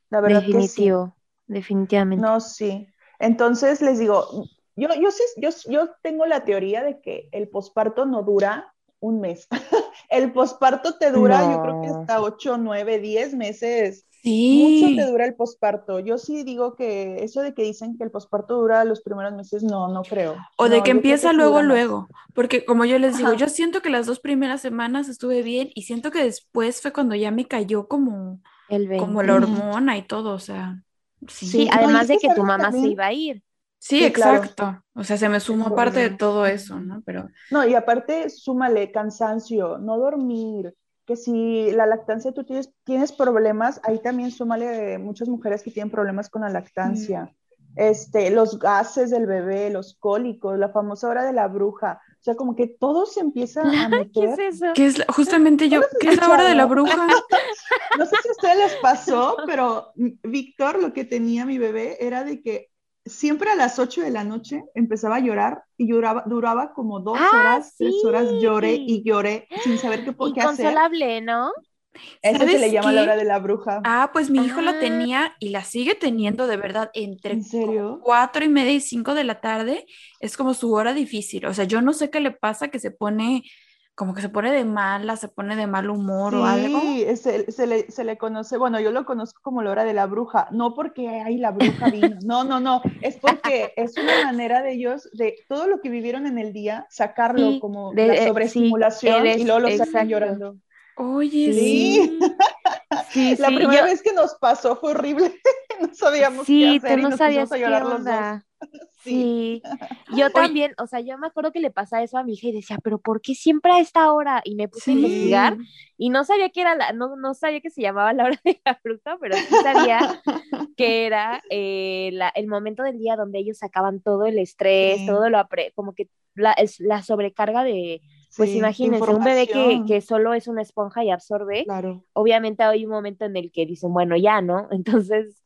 La verdad Definitivo, definitivamente. No, sí. Entonces les digo, yo, yo, sé, yo, yo tengo la teoría de que el posparto no dura un mes. el posparto te dura, yo creo que hasta 8, 9, 10 meses Sí. Mucho te dura el posparto. Yo sí digo que eso de que dicen que el posparto dura los primeros meses, no, no creo. O de que empieza luego, luego. Porque como yo les digo, yo siento que las dos primeras semanas estuve bien y siento que después fue cuando ya me cayó como, el como la hormona y todo, o sea. Sí, además de que, tu mamá se iba a ir. Sí, exacto. O sea, se me sumó parte de todo eso, ¿no? Pero. No, y aparte, súmale cansancio, no dormir, que si la lactancia tú tienes, tienes problemas, ahí también súmale muchas mujeres que tienen problemas con la lactancia. Este, los gases del bebé, los cólicos, la famosa hora de la bruja. O sea, como que todo se empieza a meter. ¿Qué es eso? ¿Qué es justamente yo, ¿qué es la hora de la bruja? no sé si a ustedes les pasó, pero Víctor, lo que tenía mi bebé era de que siempre a las 8 de la noche empezaba a llorar y lloraba, duraba como dos ah, horas, tres horas, lloré y lloré sin saber qué, qué hacer. ¿no? Eso se le llama la hora de la bruja. Ah, pues mi hijo lo ah. tenía y la sigue teniendo de verdad entre ¿En serio? cuatro y media y cinco de la tarde. Es como su hora difícil. O sea, yo no sé qué le pasa que se pone como que se pone de mala, se pone de mal humor o algo. Sí, se, se, le, se, le, conoce, bueno, yo lo conozco como la hora de la bruja, no porque hay la bruja vino, no, no, no, es porque es una manera de ellos, de todo lo que vivieron en el día, sacarlo como de, la eh, sobreestimulación y luego lo sacan llorando. Oye, sí. sí. la primera vez que nos pasó fue horrible, no sabíamos qué hacer y nos pusimos a llorar los dos. Sí. Yo también, o sea, yo me acuerdo que le pasa eso a mi hija y decía, pero ¿por qué siempre a esta hora? Y me puse a investigar y no sabía que era la, no, no sabía que se llamaba la hora de la fruta, pero sí sabía que era eh, la, el momento del día donde ellos sacaban todo el estrés, todo lo apre como que la, la sobrecarga de, pues imagínense, un bebé que, que, solo es una esponja y absorbe, claro. obviamente hay un momento en el que dicen, bueno, ya, ¿no? Entonces,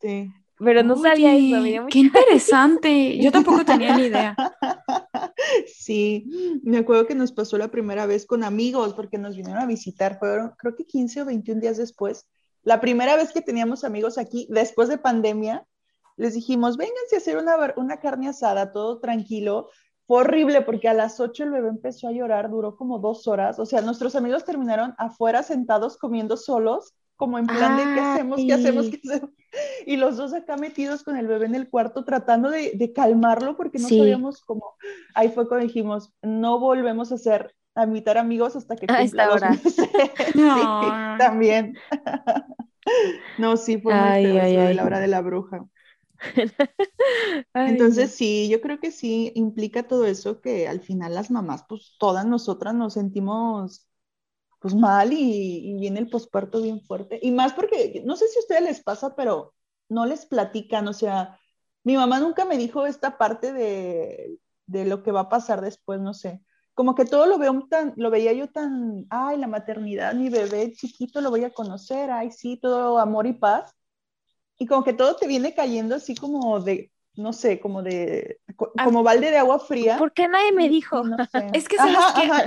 pero no sabía eso. qué interesante. Yo tampoco tenía ni idea. Sí, me acuerdo que nos pasó la primera vez con amigos porque nos vinieron a visitar, fueron creo que 15 o 21 días después. La primera vez que teníamos amigos aquí, después de pandemia, les dijimos, vénganse a hacer una, una carne asada, todo tranquilo. Fue horrible porque a las 8 el bebé empezó a llorar, duró como dos horas. O sea, nuestros amigos terminaron afuera sentados comiendo solos como en plan de qué hacemos, qué hacemos, qué hacemos. Y los dos acá metidos con el bebé en el cuarto tratando de, de calmarlo porque no sabíamos cómo. Ahí fue cuando dijimos, no volvemos a hacer, a invitar amigos hasta que cumpla dos meses. No. sí, también. no, sí, fue muy ay, ay, la hora de la bruja. Entonces sí, yo creo que sí implica todo eso que al final las mamás, pues todas nosotras nos sentimos pues mal y, viene el posparto bien fuerte. Y más porque, no sé si a ustedes les pasa, pero no les platican, o sea, mi mamá nunca me dijo esta parte de, de lo que va a pasar después, no sé. Como que todo lo veo tan, lo veía yo tan, ay, la maternidad, mi bebé chiquito lo voy a conocer, ay, sí, todo amor y paz. Y como que todo te viene cayendo así como de, no sé, como de, ah, como balde de agua fría. ¿Por qué nadie me dijo? es que,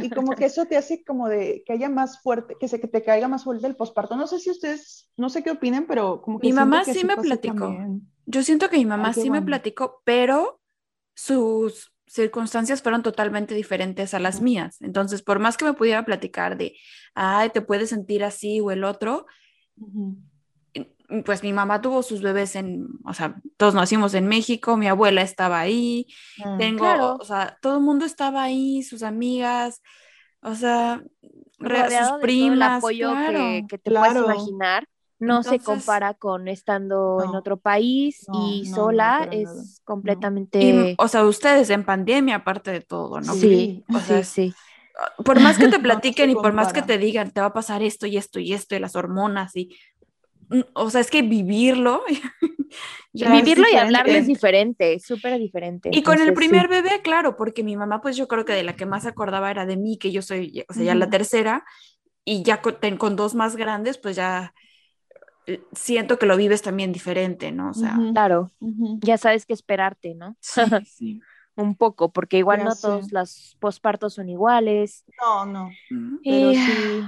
y como que eso te hace como de que haya más fuerte, que se que te caiga más fuerte el posparto. No sé si ustedes, no sé qué opinen, pero como que mi mamá sí me platicó. Yo siento que mi mamá sí me platicó, pero sus circunstancias fueron totalmente diferentes a las mías. Entonces, por más que me pudiera platicar de, ay, te puedes sentir así o el otro, pues mi mamá tuvo sus bebés en, o sea, todos nacimos en México, mi abuela estaba ahí, mm, tengo, o sea, todo el mundo estaba ahí, sus amigas, o sea, sus primas, apoyo que, te puedes imaginar. no se compara con estando en otro país y sola, es completamente... o sea, ustedes en pandemia, aparte de todo, ¿no? Sí, o sea, sí, Por más que te platiquen y por más que te digan, te va a pasar esto y esto y esto y las hormonas y... O sea, es que vivirlo... vivirlo y hablarlo es diferente, súper diferente. Y con el primer bebé, claro, porque mi mamá, pues yo creo que de la que más se acordaba era de mí, que yo soy, o sea, ya la tercera, y ya con, con dos más grandes, pues ya eh, siento que lo vives también diferente, ¿no? O sea, claro, ya sabes qué esperarte, ¿no? Sí, Un poco, porque igual no todos los pospartos son iguales. No, no. Pero sí.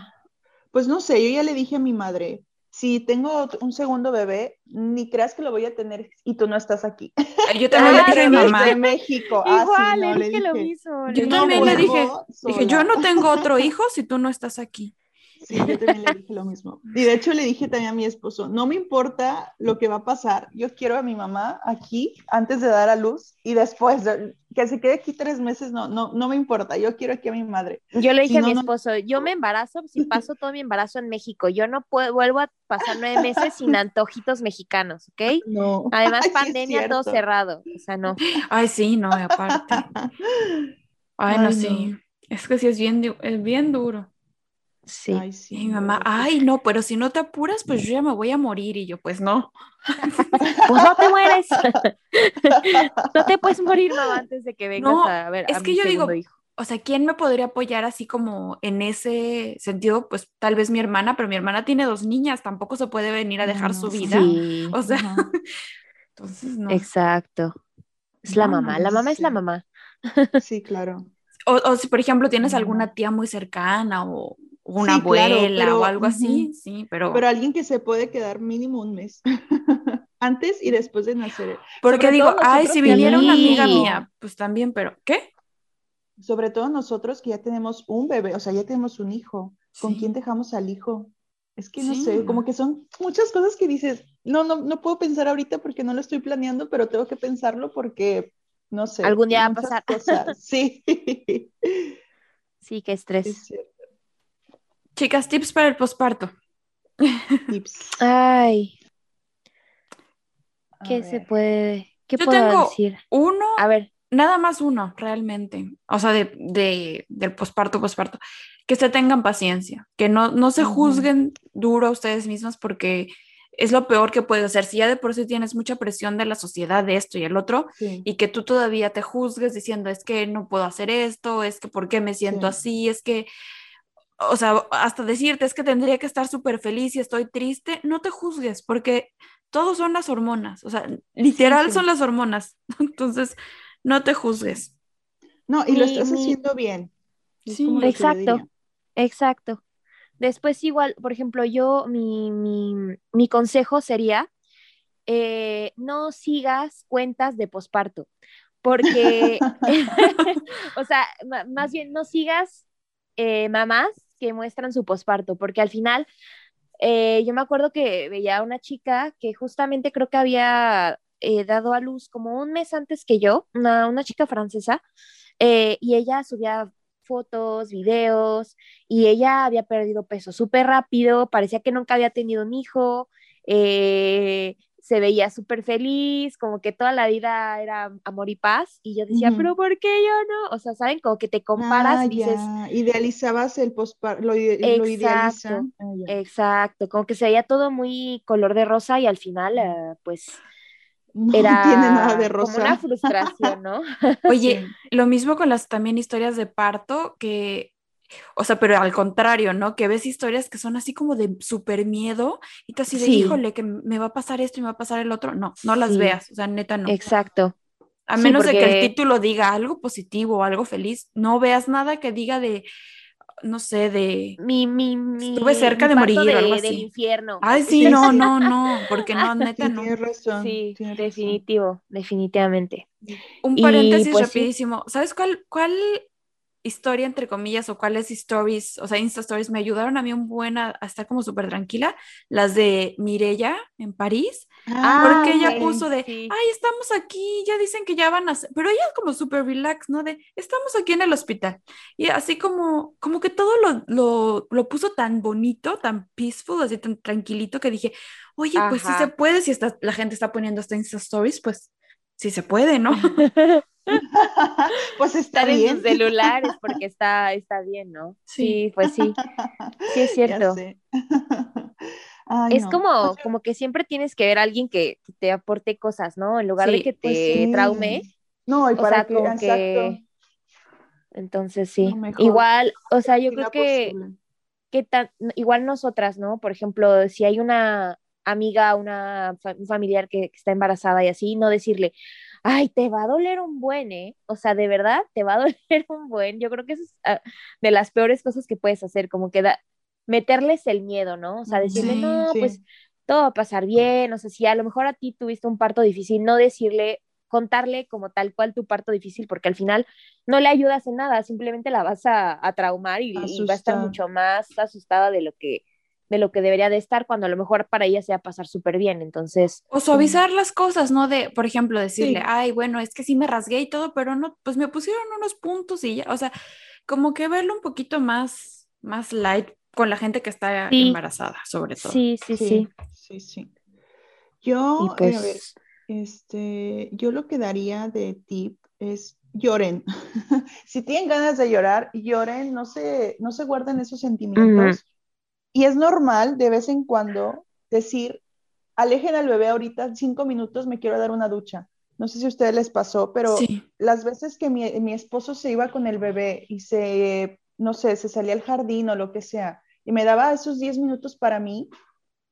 Pues no sé, yo ya le dije a mi madre, si tengo un segundo bebé, ni creas que lo voy a tener y tú no estás aquí. Yo también le dije a mi mamá. De México. Igual, ah, sí, le dije lo mismo. Yo también le dije, dije, yo no tengo otro hijo si tú no estás aquí. Sí, yo también le dije lo mismo. Y de hecho le dije también a mi esposo, no me importa lo que va a pasar, yo quiero a mi mamá aquí antes de dar a luz y después, que se quede aquí tres meses, no, no, no me importa, yo quiero aquí a mi madre. Yo le dije a mi esposo, yo me embarazo si paso todo mi embarazo en México, yo no puedo, vuelvo a pasar nueve meses sin antojitos mexicanos, ¿ok? No. Además, pandemia, todo cerrado, o sea, no. Ay, sí, no, aparte. Ay, no, sí. Es que sí, es bien, es bien duro. Sí. Ay, sí. mi mamá, ay, no, pero si no te apuras, pues yo ya me voy a morir. Y yo, pues no. pues no te mueres. no te puedes morir, mamá, antes de que vengas a ver. Es que yo digo, o sea, ¿quién me podría apoyar así como en ese sentido? Pues tal vez mi hermana, pero mi hermana tiene dos niñas, tampoco se puede venir a dejar su vida. O sea, entonces no. Exacto. Es la mamá, la mamá es la mamá. Sí, claro. O, o, si, por ejemplo, tienes alguna tía muy cercana o, una abuela o algo así, sí, pero... Pero alguien que se puede quedar mínimo un mes, antes y después de nacer. Porque digo, ay, si viniera una amiga mía, pues también, pero ¿qué? Sobre todo nosotros que ya tenemos un bebé, o sea, ya tenemos un hijo, ¿con quién dejamos al hijo? Es que no sé, como que son muchas cosas que dices, no, no, no puedo pensar ahorita porque no lo estoy planeando, pero tengo que pensarlo porque, no sé. Algún día va a pasar. Sí. sí, qué estrés. Chicas, tips para el posparto. Tips. Ay. ¿Qué se puede, qué Yo puedo tengo decir? Uno, a ver, nada más uno, realmente. O sea, de, del posparto, posparto. Que se tengan paciencia, que no, no se juzguen duro a ustedes mismas porque es lo peor que puedes hacer. Si ya de por sí tienes mucha presión de la sociedad de esto y el otro, y que tú todavía te juzgues diciendo es que no puedo hacer esto, es que por qué me siento así, es que o sea, hasta decirte es que tendría que estar súper feliz y estoy triste, no te juzgues, porque todos son las hormonas, o sea, literal son las hormonas, entonces no te juzgues. No, y lo estás haciendo bien. Sí, exacto, exacto. Después igual, por ejemplo, yo, mi, mi, mi consejo sería, eh, no sigas cuentas de posparto, porque, o sea, más bien no sigas eh, mamás que muestran su posparto, porque al final eh, yo me acuerdo que veía a una chica que justamente creo que había eh, dado a luz como un mes antes que yo, una, una chica francesa, eh, y ella subía fotos, videos, y ella había perdido peso súper rápido, parecía que nunca había tenido un hijo, se veía súper feliz, como que toda la vida era amor y paz, y yo decía, pero ¿por qué yo no? O sea, ¿saben? Como que te comparas y dices... Idealizabas el postparto, lo, exacto, ah, exacto, como que se veía todo muy color de rosa y al final, eh, pues... No era tiene nada de rosa. Como una frustración, ¿no? Oye, lo mismo con las también historias de parto, que o sea, pero al contrario, ¿no? Que ves historias que son así como de súper miedo y tú así de, híjole, que me va a pasar esto y me va a pasar el otro. No, no las veas, o sea, neta no. Exacto. A menos de que el título diga algo positivo o algo feliz, no veas nada que diga de, no sé, de... Mi, mi, mi Estuve cerca de morir o algo así. Del infierno. Ay, sí, no, no, no, porque no, neta no. sí, definitivo, definitivamente. Un paréntesis pues rapidísimo. ¿Sabes cuál, cuál historia, entre comillas, o cuáles stories, o sea, Insta Stories me ayudaron a mí un buen a, estar como súper tranquila, las de Mirella en París, ah, porque ella puso de, ay, estamos aquí, ya dicen que ya van a, pero ella como súper relax, ¿no? De, estamos aquí en el hospital. Y así como, como que todo lo, lo, lo puso tan bonito, tan peaceful, así tan tranquilito que dije, oye, pues sí se puede, si está, la gente está poniendo hasta Insta Stories, pues sí se puede, ¿no? pues está bien. en sus celulares porque está, está bien, ¿no? Sí. pues sí. Sí, es cierto. es como, como que siempre tienes que ver a alguien que, te aporte cosas, ¿no? En lugar de que pues te traume. No, y para que, Entonces sí. igual, o sea, yo creo que, que tan, igual nosotras, ¿no? Por ejemplo, si hay una amiga, una un familiar que, que, está embarazada y así, no decirle, ay, te va a doler un buen, ¿eh? O sea, de verdad, te va a doler un buen. Yo creo que eso es ah, de las peores cosas que puedes hacer, como que meterles el miedo, ¿no? O sea, decirle, no, pues todo va a pasar bien, o sea, si a lo mejor a ti tuviste un parto difícil, no decirle, contarle como tal cual tu parto difícil, porque al final no le ayudas en nada, simplemente la vas a, traumar y, y, va a estar mucho más asustada de lo que de lo que debería de estar cuando a lo mejor para ella se va a pasar súper bien, entonces... O suavizar las cosas, ¿no? De, por ejemplo, decirle, ay, bueno, es que sí me rasgué y todo, pero no, pues me pusieron unos puntos y ya, o sea, como que verlo un poquito más, más light con la gente que está embarazada, sobre todo. Sí, sí, sí. Sí, sí. Yo, eh, a ver, pues este, yo lo que daría de tip es lloren. si tienen ganas de llorar, lloren, no se, no se guarden esos sentimientos. Y es normal de vez en cuando decir, alejen al bebé ahorita cinco minutos, me quiero dar una ducha. No sé si a ustedes les pasó, pero las veces que mi, mi, esposo se iba con el bebé y se, no sé, se salía al jardín o lo que sea, y me daba esos diez minutos para mí,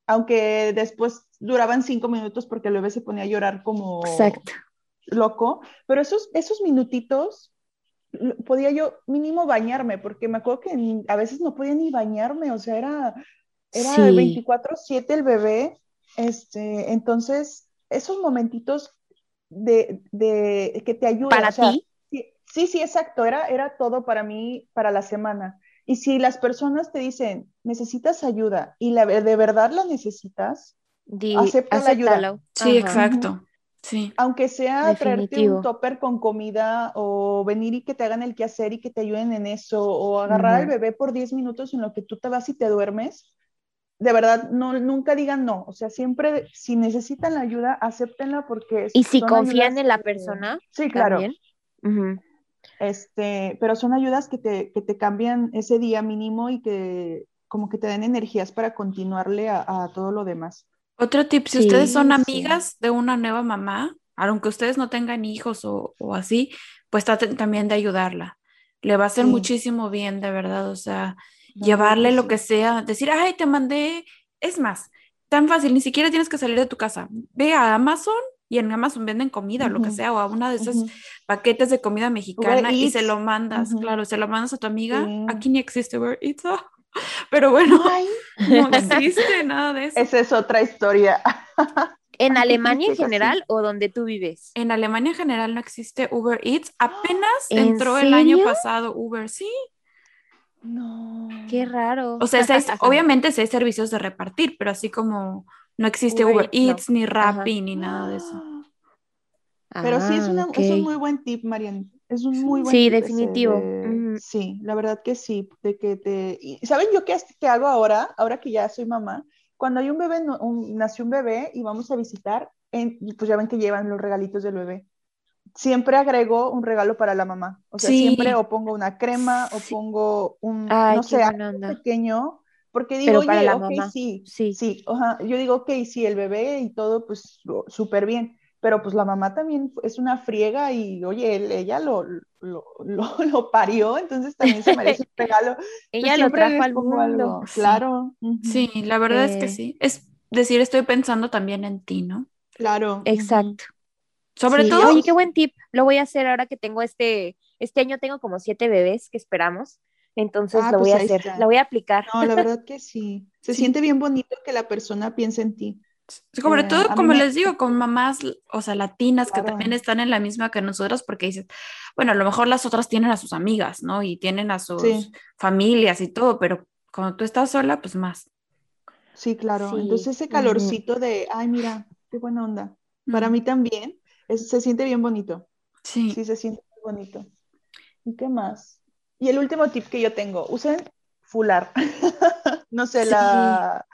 aunque después duraban cinco minutos porque el bebé se ponía a llorar como loco, pero esos, esos minutitos podía yo mínimo bañarme, porque me acuerdo que a veces no podía ni bañarme, o sea, era, era 24/7 el bebé, este, entonces esos momentitos de, de que te ayudan. ¿Para ti? Sí, sí, exacto, era, era todo para mí, para la semana. Y si las personas te dicen, necesitas ayuda y la, de verdad la necesitas, acepta la ayuda. Sí, exacto. Sí. Aunque sea traerte un topper con comida o venir y que te hagan el quehacer y que te ayuden en eso o agarrar al bebé por 10 minutos en lo que tú te vas y te duermes, de verdad, no, nunca digan no. O sea, siempre si necesitan la ayuda, acéptenla porque... Y si confían en la persona. Sí, claro. Este, pero son ayudas que te, que te cambian ese día mínimo y que como que te den energías para continuarle a todo lo demás. Otro tip, si ustedes son amigas de una nueva mamá, aunque ustedes no tengan hijos o, así, pues traten también de ayudarla. Le va a hacer muchísimo bien, de verdad. O sea, llevarle lo que sea, decir, ay, te mandé, es más, tan fácil, ni siquiera tienes que salir de tu casa. Ve a Amazon y en Amazon venden comida, lo que sea, o a una de esos paquetes de comida mexicana y se lo mandas, claro, se lo mandas a tu amiga. Aquí ni existe Uber Eats. Pero bueno, no existe nada de eso. Esa es otra historia. ¿En Alemania en general o donde tú vives? En Alemania en general no existe Uber Eats. Apenas entró el año pasado Uber, sí. No. Qué raro. O sea, obviamente sí hay servicios de repartir, pero así como no existe Uber, Eats, ni Rappi, ni nada de eso. Pero sí es, ah, es un muy buen tip, Marian. Es un muy buen Sí, definitivo. Sí, la verdad que sí. De que te... ¿Saben yo qué, qué, hago ahora? Ahora que ya soy mamá. Cuando hay un bebé, nació un bebé y vamos a visitar, pues ya ven que llevan los regalitos del bebé. Siempre agrego un regalo para la mamá. O sea, siempre o pongo una crema o pongo un, no sé, pequeño. Porque digo, oye, la ok, sí, sí, sí. Yo digo, ok, sí, el bebé y todo, pues súper bien pero pues la mamá también es una friega y oye, ella lo, lo, lo, parió, entonces también se merece un regalo. ella lo trajo al mundo. Claro. Sí, la verdad es que sí. Es decir, estoy pensando también en ti, ¿no? Claro. Exacto. Sobre todo. Oye, qué buen tip. Lo voy a hacer ahora que tengo este, este año tengo como siete bebés que esperamos. Entonces ah, lo voy a pues hacer, lo voy a aplicar. No, la verdad que sí. Se siente bien bonito que la persona piense en ti. Sobre eh, todo, como les digo, con mamás, o sea, latinas que también están en la misma que nosotros, porque dices, bueno, a lo mejor las otras tienen a sus amigas, ¿no? Y tienen a sus familias y todo, pero cuando tú estás sola, pues más. Sí, claro. Entonces ese calorcito de, ay, mira, qué buena onda. Para mí también se siente bien bonito. Sí. Sí, se siente bonito. ¿Y qué más? Y el último tip que yo tengo, usen fular. no sé, la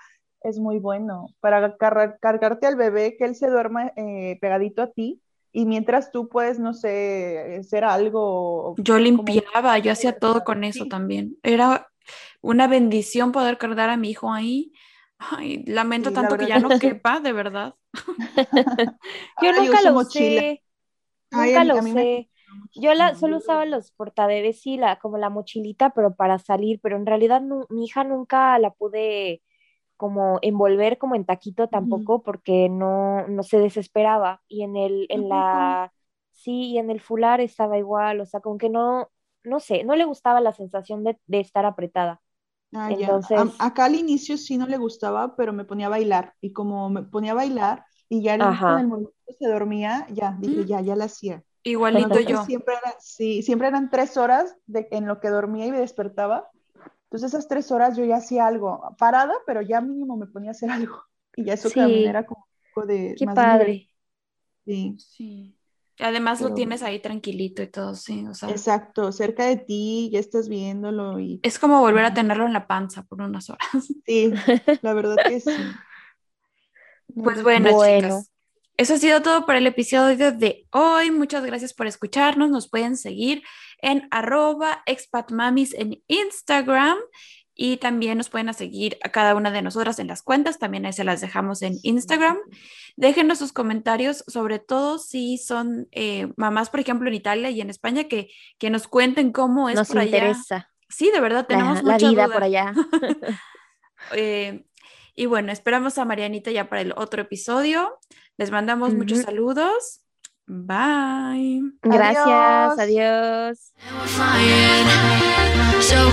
es muy bueno para cargarte al bebé, que él se duerma eh, pegadito a ti y mientras tú puedes, no sé, hacer algo. Yo limpiaba, yo hacía todo con eso también. Era una bendición poder cargar a mi hijo ahí. Ay, lamento tanto que ya no quepa, de verdad. yo nunca lo usé. Nunca lo usé. Yo la, solo usaba los portabebés y la, como la mochilita, pero para salir, pero en realidad mi hija nunca la pude como envolver como en taquito tampoco porque no, no se desesperaba y en el, en la, sí, y en el fular estaba igual, o sea, como que no, no sé, no le gustaba la sensación de, estar apretada. Ah, Entonces... acá al inicio sí no le gustaba, pero me ponía a bailar y como me ponía a bailar y ya en el momento se dormía, ya, dije, mm. ya, ya la hacía. Igualito yo. Siempre, sí, siempre eran tres horas de, en lo que dormía y me despertaba entonces esas tres horas yo ya hacía algo, parada, pero ya mínimo me ponía a hacer algo. Y ya eso también era como un poco de... Qué padre. Sí. sí. Además lo tienes ahí tranquilito y todo, sí. O sea, exacto, cerca de ti, ya estás viéndolo y... Es como volver a tenerlo en la panza por unas horas. Sí, la verdad que sí. Pues bueno, bueno. chicas. Eso ha sido todo por el episodio de hoy. Muchas gracias por escucharnos. Nos pueden seguir en arroba expatmamis en Instagram y también nos pueden seguir a cada una de nosotras en las cuentas, también ahí se las dejamos en Instagram. Déjenos sus comentarios, sobre todo si son eh, mamás, por ejemplo, en Italia y en España, que, que nos cuenten cómo es nos por interesa. Sí, de verdad, tenemos la, vida por allá. Eh, y bueno, esperamos a Marianita ya para el otro episodio. Les mandamos muchos saludos. Bye. Gracias, adiós. So